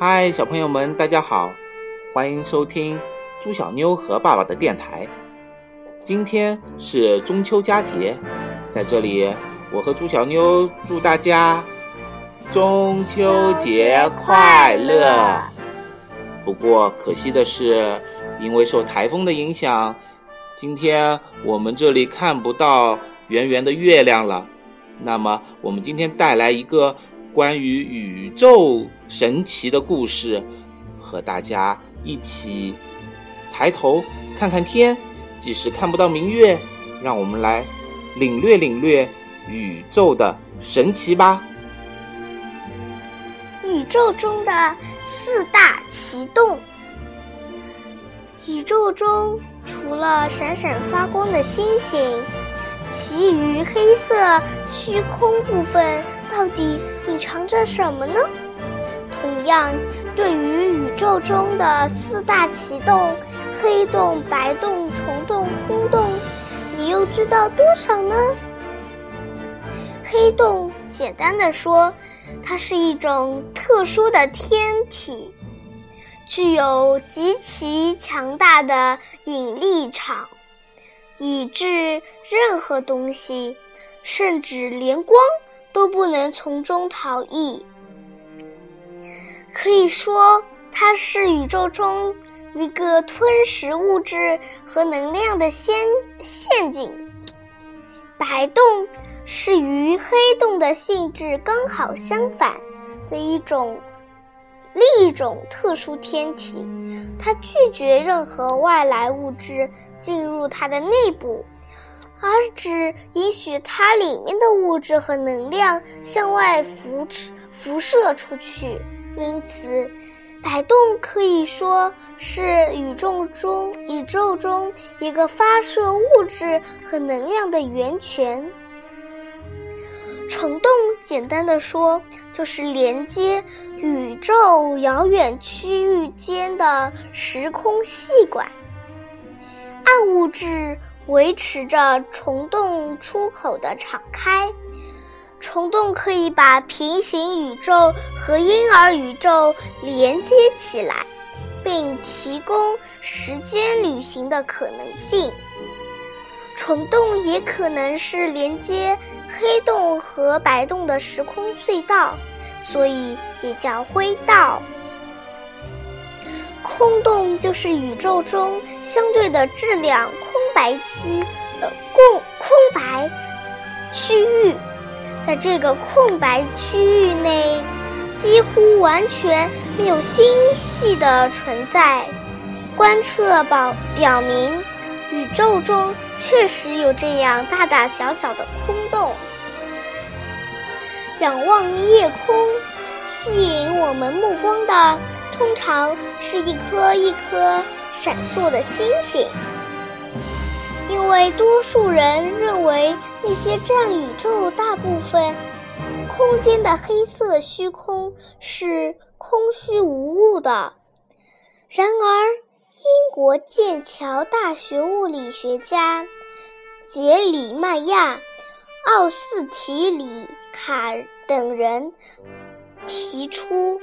嗨，小朋友们，大家好，欢迎收听猪小妞和爸爸的电台。今天是中秋佳节，在这里，我和猪小妞祝大家中秋节快乐。不过可惜的是，因为受台风的影响，今天我们这里看不到圆圆的月亮了。那么，我们今天带来一个关于宇宙神奇的故事，和大家一起抬头看看天。即使看不到明月，让我们来领略领略宇宙的神奇吧。宇宙中的四大奇洞。宇宙中除了闪闪发光的星星，其余黑色虚空部分到底隐藏着什么呢？同样，对于宇宙中的四大奇洞——黑洞、白洞、虫洞、空洞，你又知道多少呢？黑洞，简单的说，它是一种特殊的天体，具有极其强大的引力场，以致任何东西，甚至连光都不能从中逃逸。可以说，它是宇宙中一个吞食物质和能量的陷陷阱。白洞。是与黑洞的性质刚好相反的一种另一种特殊天体，它拒绝任何外来物质进入它的内部，而只允许它里面的物质和能量向外辐射辐射出去。因此，摆动可以说是宇宙中宇宙中一个发射物质和能量的源泉。虫洞，简单的说，就是连接宇宙遥远区域间的时空细管。暗物质维持着虫洞出口的敞开。虫洞可以把平行宇宙和婴儿宇宙连接起来，并提供时间旅行的可能性。虫洞也可能是连接黑洞和白洞的时空隧道，所以也叫灰道。空洞就是宇宙中相对的质量白期，呃，空空白区域。在这个空白区域内，几乎完全没有星系的存在。观测表表明，宇宙中。确实有这样大大小小的空洞。仰望夜空，吸引我们目光的通常是一颗一颗闪烁的星星，因为多数人认为那些占宇宙大部分空间的黑色虚空是空虚无物的。然而。英国剑桥大学物理学家杰里迈亚·奥斯提里卡等人提出，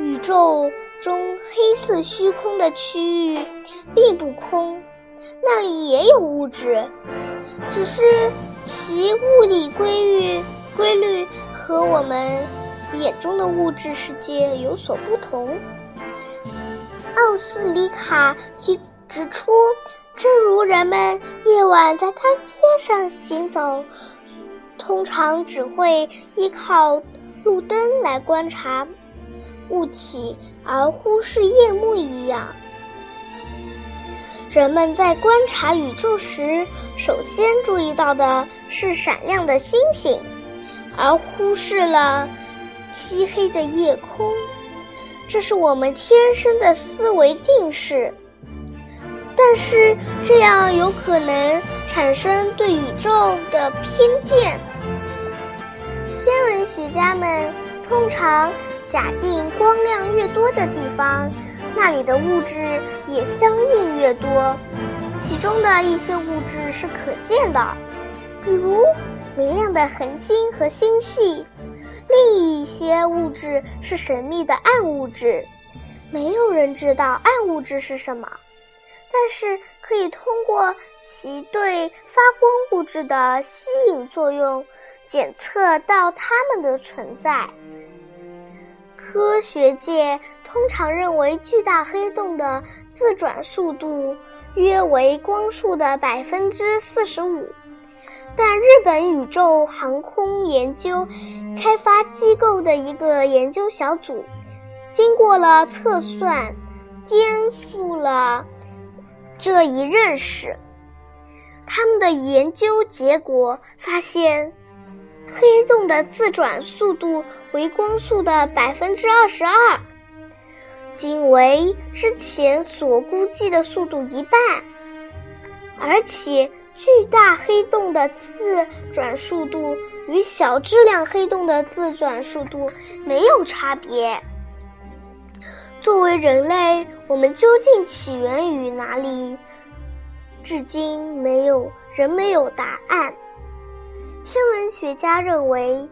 宇宙中黑色虚空的区域并不空，那里也有物质，只是其物理规律规律和我们眼中的物质世界有所不同。奥斯里卡提指出，正如人们夜晚在大街上行走，通常只会依靠路灯来观察物体，而忽视夜幕一样，人们在观察宇宙时，首先注意到的是闪亮的星星，而忽视了漆黑的夜空。这是我们天生的思维定式，但是这样有可能产生对宇宙的偏见。天文学家们通常假定光亮越多的地方，那里的物质也相应越多。其中的一些物质是可见的，比如明亮的恒星和星系。另一些物质是神秘的暗物质，没有人知道暗物质是什么，但是可以通过其对发光物质的吸引作用，检测到它们的存在。科学界通常认为巨大黑洞的自转速度约为光速的百分之四十五。但日本宇宙航空研究开发机构的一个研究小组，经过了测算，颠覆了这一认识。他们的研究结果发现，黑洞的自转速度为光速的百分之二十二，仅为之前所估计的速度一半，而且。巨大黑洞的自转速度与小质量黑洞的自转速度没有差别。作为人类，我们究竟起源于哪里？至今没有人没有答案。天文学家认为，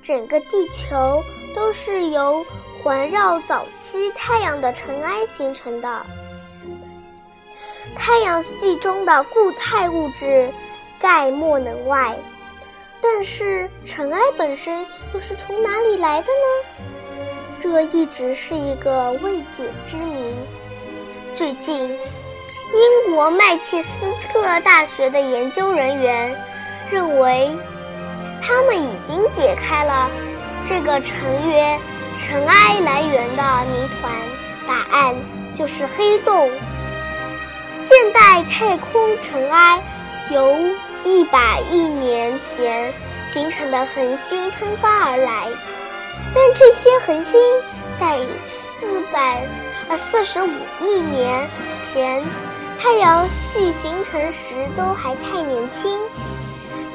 整个地球都是由环绕早期太阳的尘埃形成的。太阳系中的固态物质概莫能外，但是尘埃本身又是从哪里来的呢？这一直是一个未解之谜。最近，英国麦切斯特大学的研究人员认为，他们已经解开了这个成约尘埃来源的谜团，答案就是黑洞。现代太空尘埃由一百亿年前形成的恒星喷发而来，但这些恒星在四百呃四十五亿年前太阳系形成时都还太年轻，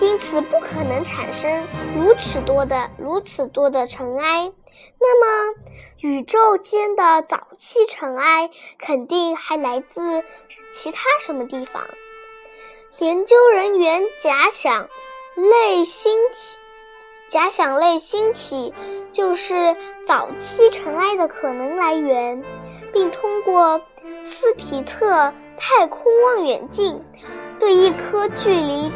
因此不可能产生如此多的如此多的尘埃。那么，宇宙间的早期尘埃肯定还来自其他什么地方？研究人员假想类星体，假想类星体就是早期尘埃的可能来源，并通过斯皮策太空望远镜对一颗距离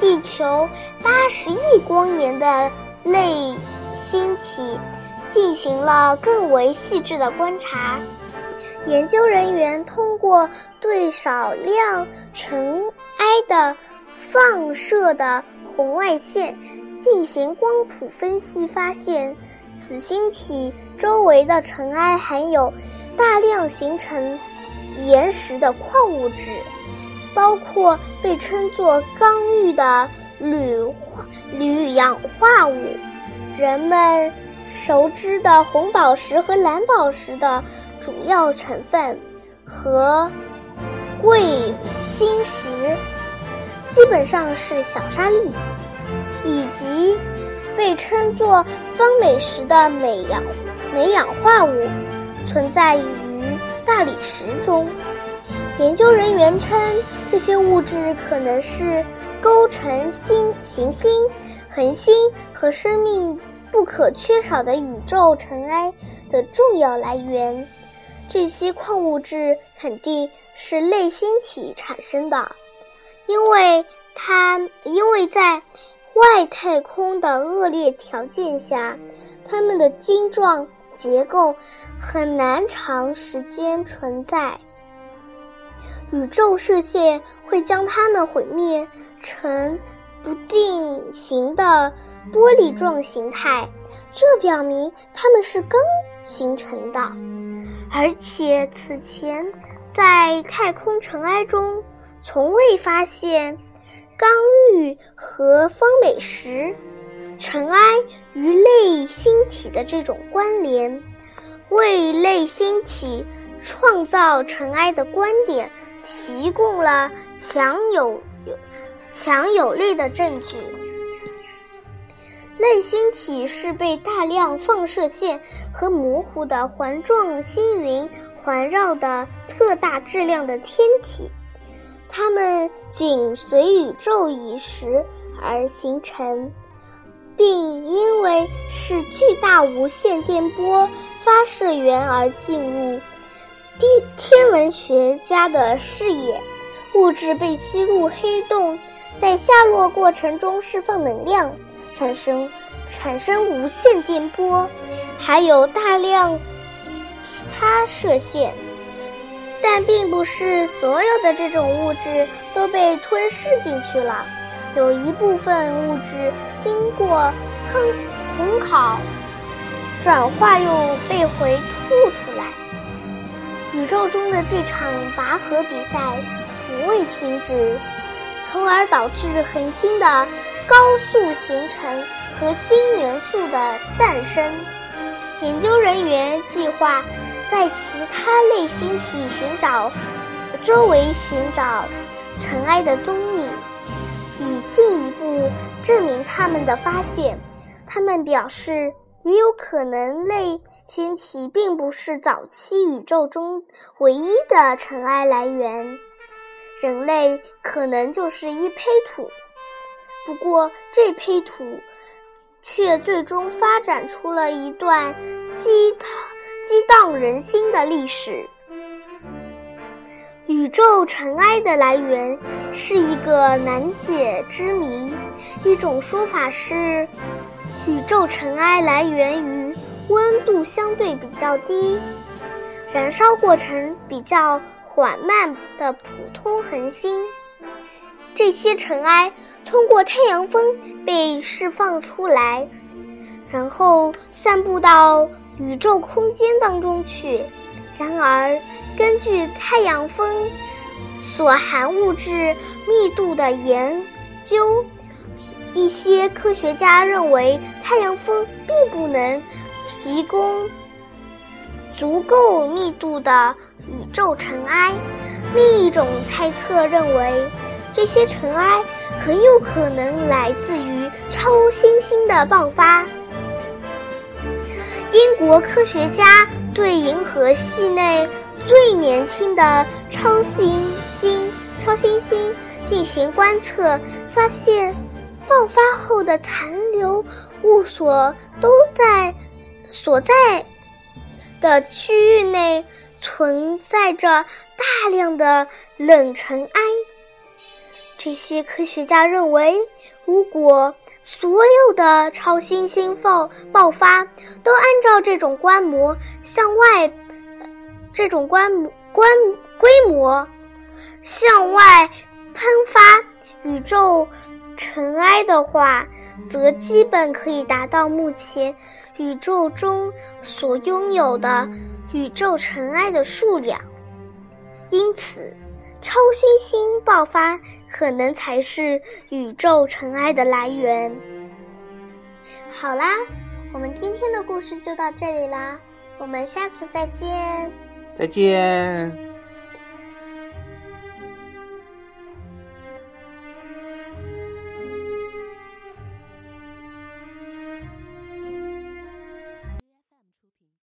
地球八十亿光年的类星体。进行了更为细致的观察，研究人员通过对少量尘埃的放射的红外线进行光谱分析，发现此星体周围的尘埃含有大量形成岩石的矿物质，包括被称作刚玉的铝化铝氧化物，人们。熟知的红宝石和蓝宝石的主要成分和贵晶石基本上是小沙粒，以及被称作方美石的镁氧镁氧化物存在于大理石中。研究人员称，这些物质可能是构成星行星、恒星和生命。不可缺少的宇宙尘埃的重要来源，这些矿物质肯定是类星体产生的，因为它因为在外太空的恶劣条件下，它们的晶状结构很难长时间存在，宇宙射线会将它们毁灭成不定型的。玻璃状形态，这表明它们是刚形成的，而且此前在太空尘埃中从未发现刚玉和方美石尘埃与类星体的这种关联，为类星体创造尘埃的观点提供了强有有强有力的证据。类星体是被大量放射线和模糊的环状星云环绕的特大质量的天体，它们紧随宇宙以时而形成。并因为是巨大无线电波发射源而进入地天文学家的视野。物质被吸入黑洞，在下落过程中释放能量，产生产生无线电波，还有大量其他射线。但并不是所有的这种物质都被吞噬进去了，有一部分物质经过烘烘烤、转化又被回吐出来。宇宙中的这场拔河比赛从未停止，从而导致恒星的高速形成和新元素的诞生。研究人员计划。在其他类星体寻找周围寻找尘埃的踪影，以进一步证明他们的发现。他们表示，也有可能类星体并不是早期宇宙中唯一的尘埃来源，人类可能就是一胚土。不过，这胚土却最终发展出了一段激荡。激荡人心的历史。宇宙尘埃的来源是一个难解之谜。一种说法是，宇宙尘埃来源于温度相对比较低、燃烧过程比较缓慢的普通恒星。这些尘埃通过太阳风被释放出来，然后散布到。宇宙空间当中去。然而，根据太阳风所含物质密度的研究，一些科学家认为太阳风并不能提供足够密度的宇宙尘埃。另一种猜测认为，这些尘埃很有可能来自于超新星的爆发。英国科学家对银河系内最年轻的超新星超新星进行观测，发现爆发后的残留物所都在所在的区域内存在着大量的冷尘埃。这些科学家认为，如果所有的超新星爆爆发都按照这种观模向外，这种观模观规模向外喷发宇宙尘埃的话，则基本可以达到目前宇宙中所拥有的宇宙尘埃的数量。因此，超新星爆发。可能才是宇宙尘埃的来源。好啦，我们今天的故事就到这里啦，我们下次再见。再见。